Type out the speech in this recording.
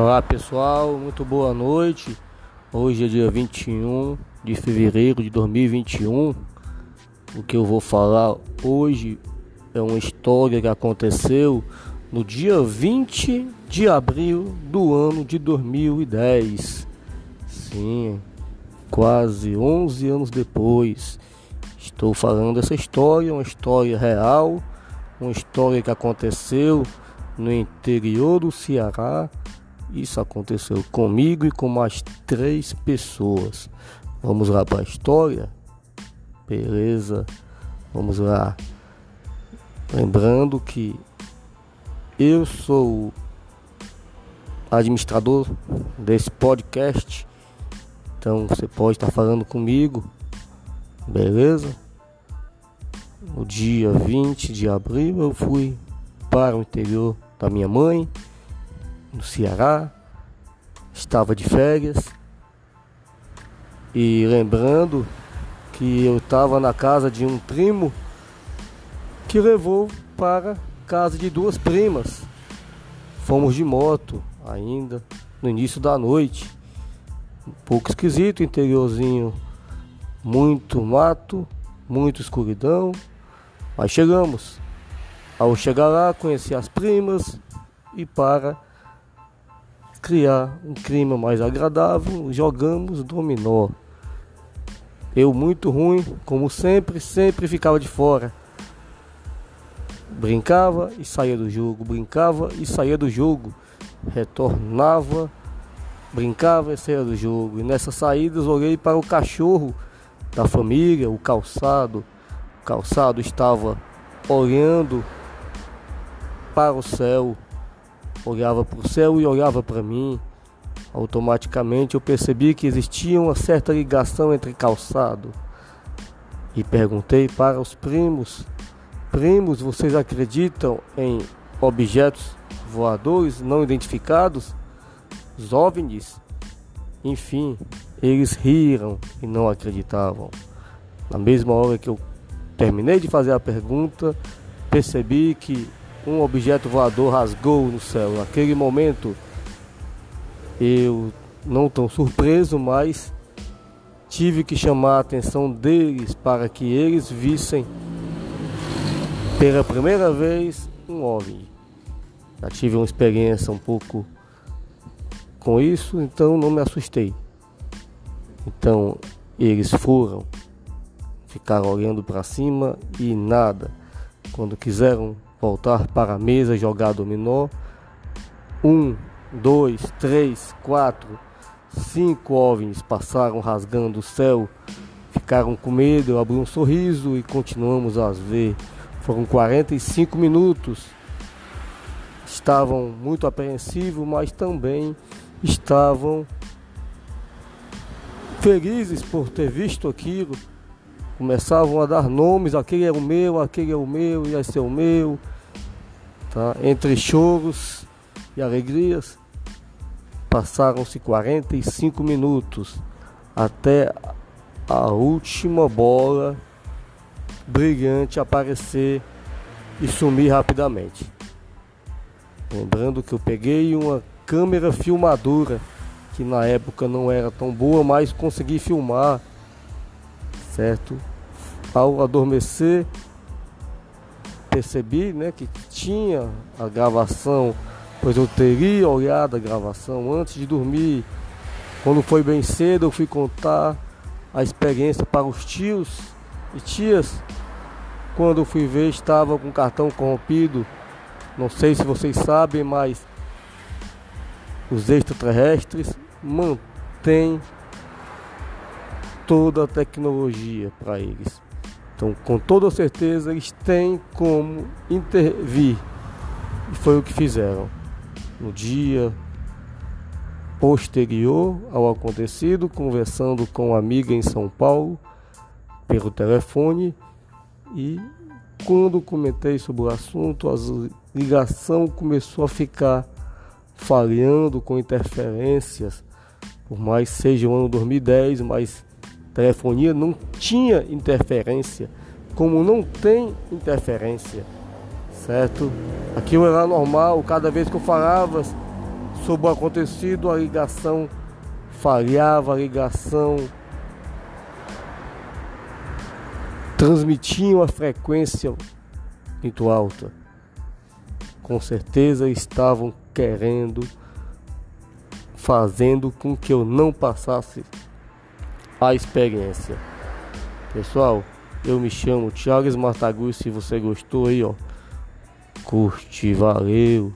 Olá pessoal, muito boa noite. Hoje é dia 21 de fevereiro de 2021. O que eu vou falar hoje é uma história que aconteceu no dia 20 de abril do ano de 2010. Sim, quase 11 anos depois. Estou falando essa história, uma história real, uma história que aconteceu no interior do Ceará isso aconteceu comigo e com mais três pessoas. Vamos lá para a história? Beleza? Vamos lá. Lembrando que eu sou administrador desse podcast. Então você pode estar falando comigo. Beleza? No dia 20 de abril eu fui para o interior da minha mãe no Ceará, estava de férias e lembrando que eu estava na casa de um primo que levou para casa de duas primas. Fomos de moto ainda no início da noite. Um pouco esquisito, interiorzinho, muito mato, muita escuridão. Mas chegamos. Ao chegar lá, conheci as primas e para criar um clima mais agradável, jogamos dominó. Eu muito ruim, como sempre, sempre ficava de fora. Brincava e saía do jogo, brincava e saía do jogo, retornava, brincava e saía do jogo. E nessas saídas olhei para o cachorro da família, o calçado. O calçado estava olhando para o céu olhava para o céu e olhava para mim. Automaticamente eu percebi que existia uma certa ligação entre calçado. E perguntei para os primos: Primos, vocês acreditam em objetos voadores não identificados? Os OVNIs? Enfim, eles riram e não acreditavam. Na mesma hora que eu terminei de fazer a pergunta, percebi que um objeto voador rasgou no céu. Naquele momento, eu não tão surpreso, mas tive que chamar a atenção deles para que eles vissem pela primeira vez um OVNI. Já tive uma experiência um pouco com isso, então não me assustei. Então eles foram, ficaram olhando para cima e nada. Quando quiseram voltar para a mesa jogar dominó. Um, dois, três, quatro, cinco OVNIs passaram rasgando o céu, ficaram com medo, eu abri um sorriso e continuamos a ver. Foram 45 minutos. Estavam muito apreensivos, mas também estavam felizes por ter visto aquilo começavam a dar nomes, aquele é o meu, aquele é o meu, ia ser o meu, tá? Entre choros e alegrias, passaram-se 45 minutos até a última bola brilhante aparecer e sumir rapidamente. Lembrando que eu peguei uma câmera filmadora que na época não era tão boa, mas consegui filmar certo? Ao adormecer, percebi né, que tinha a gravação, pois eu teria olhado a gravação antes de dormir. Quando foi bem cedo, eu fui contar a experiência para os tios e tias. Quando fui ver, estava com o cartão corrompido. Não sei se vocês sabem, mas os extraterrestres mantêm toda a tecnologia para eles. Então, com toda certeza, eles têm como intervir. E foi o que fizeram. No dia posterior ao acontecido, conversando com uma amiga em São Paulo pelo telefone e quando comentei sobre o assunto, a ligação começou a ficar falhando com interferências, por mais seja o ano 2010, mas telefonia não tinha interferência, como não tem interferência, certo? Aquilo era normal, cada vez que eu falava, sobre o acontecido, a ligação falhava, a ligação transmitia uma frequência muito alta. Com certeza estavam querendo, fazendo com que eu não passasse a experiência. Pessoal, eu me chamo Thiago Esmartagu, se você gostou aí, ó, curte, valeu.